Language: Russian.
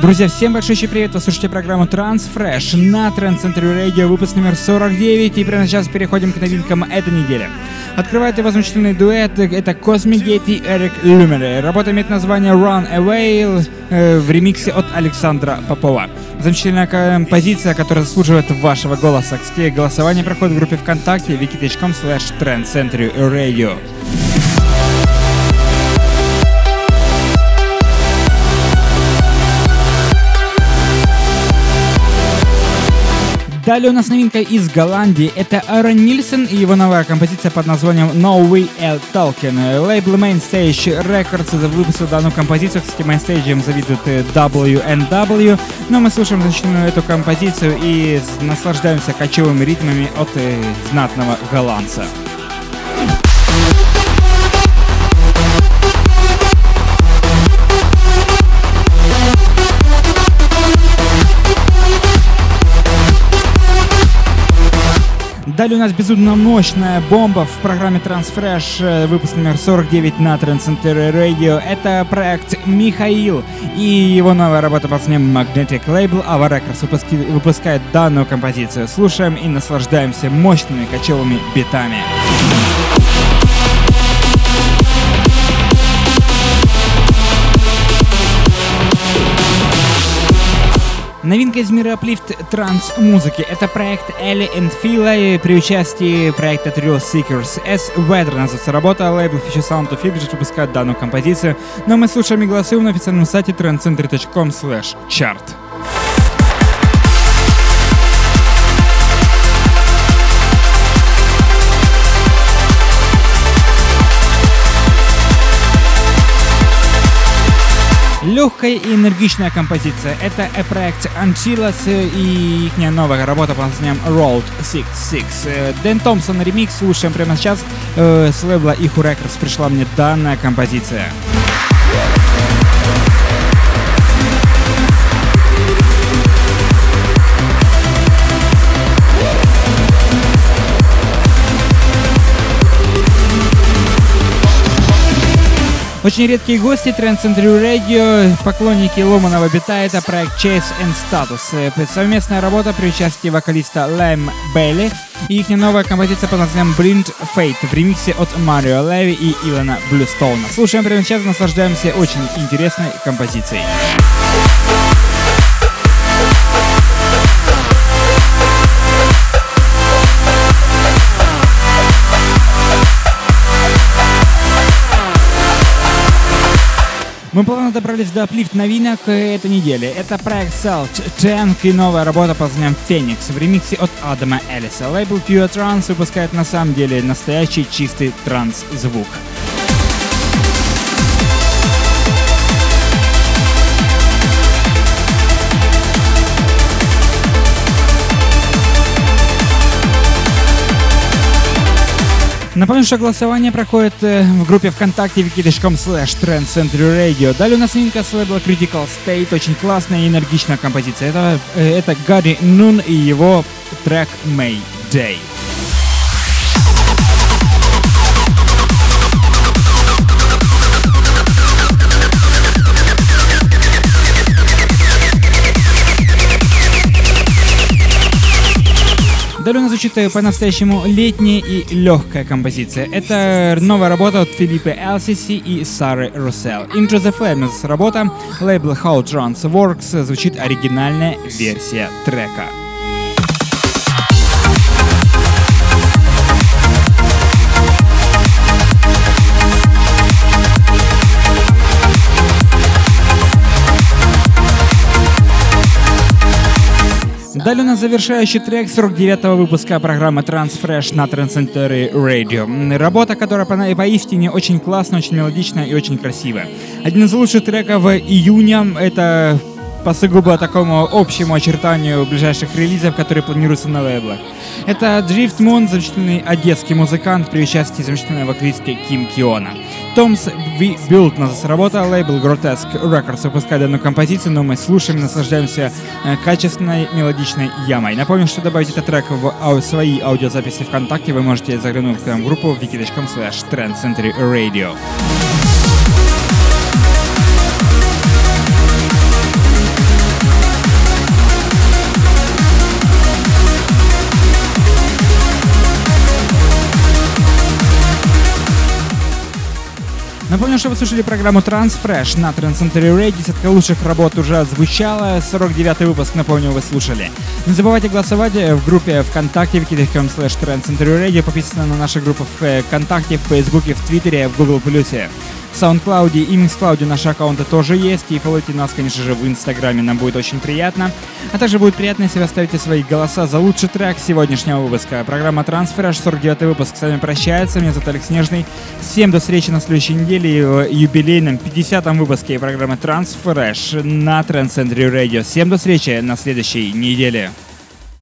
Друзья, всем большой привет! Вы слушаете программу Transfresh на Center Radio, выпуск номер 49, и прямо сейчас переходим к новинкам этой недели. Открывает его замечательный дуэт, это Cosmic Gate и Эрик Люмер. Работа имеет название Run Away э, в ремиксе от Александра Попова. Замечательная композиция, которая заслуживает вашего голоса. Кстати, голосование проходит в группе ВКонтакте wiki.com slash Radio. Далее у нас новинка из Голландии. Это Aaron Нильсон и его новая композиция под названием No We L Tolkien. Лейбл Mainstage Records выпустил данную композицию. Кстати, Mainstage завидует WNW. Но мы слушаем значительную эту композицию и наслаждаемся кочевыми ритмами от э, знатного голландца. Далее у нас безумно мощная бомба в программе Transfresh, э, выпуск номер 49 на Transcenter Radio. Это проект Михаил и его новая работа под названием Magnetic Label. Ava Records выпускает данную композицию. Слушаем и наслаждаемся мощными кочевыми битами. Новинка из мира Uplift транс-музыки. Это проект Элли and Фила при участии проекта Thrill Seekers. S. Weather называется работа. Лейбл Fisher Sound of Figures выпускает данную композицию. Но мы слушаем и голосуем на официальном сайте trendcentry.com slash chart. Легкая и энергичная композиция. Это проект Anchilas и их новая работа под названием Road 66. Дэн Томпсон ремикс слушаем прямо сейчас. Э, с лейбла Иху Records пришла мне данная композиция. Очень редкие гости Trend Century Radio, поклонники ломаного бита, это проект Chase and Status. Э, совместная работа при участии вокалиста Лэм Белли и их новая композиция под названием Blind Fate в ремиксе от Марио Леви и Илона Блюстоуна. Слушаем прямо сейчас, наслаждаемся очень интересной композицией. Мы плавно добрались до аплифт новинок этой недели. Это проект Salt Tank и новая работа под названием Phoenix в ремиксе от Адама Элиса. Лейбл Pure Trance выпускает на самом деле настоящий чистый транс-звук. Напомню, что голосование проходит э, в группе ВКонтакте wiki.com slash Radio. Далее у нас новинка с лейбла Critical State. Очень классная и энергичная композиция. Это, э, это Гарри Нун и его трек May Day. Далее нас звучит по-настоящему летняя и легкая композиция. Это новая работа от Филиппа Элсиси и Сары Руссел. Into the Flames работа, лейбл How Trance Works, звучит оригинальная версия трека. Далее у нас завершающий трек 49-го выпуска программы Transfresh на Transcentury Radio. Работа, которая по поистине очень классная, очень мелодичная и очень красивая. Один из лучших треков июня — это по сугубо такому общему очертанию ближайших релизов, которые планируются на лейблах. Это Drift Moon, замечательный одесский музыкант при участии замечательной вокалистки Ким Киона. Томс Билд нас работа, лейбл Grotesque Records выпускает данную композицию, но мы слушаем и наслаждаемся э, качественной мелодичной ямой. Напомню, что добавить этот трек в свои аудиозаписи ВКонтакте вы можете заглянуть в группу wiki.com slash trendcentury radio. Напомню, что вы слушали программу Transfresh на Transcentury Radio. Десятка лучших работ уже отзвучала. 49-й выпуск, напомню, вы слушали. Не забывайте голосовать в группе ВКонтакте wiki.com slash Transcentury Radio. Подписывайтесь на наши группы ВКонтакте, в Фейсбуке, в Твиттере, в Google+. В SoundCloud и MixCloud наши аккаунты тоже есть. И фолловите нас, конечно же, в Инстаграме. Нам будет очень приятно. А также будет приятно, если вы оставите свои голоса за лучший трек сегодняшнего выпуска. Программа Трансфераж, 49 выпуск, с вами прощается. Меня зовут Алекс Снежный. Всем до встречи на следующей неделе в юбилейном 50-м выпуске программы Трансфераж на Transcentry Radio. Всем до встречи на следующей неделе.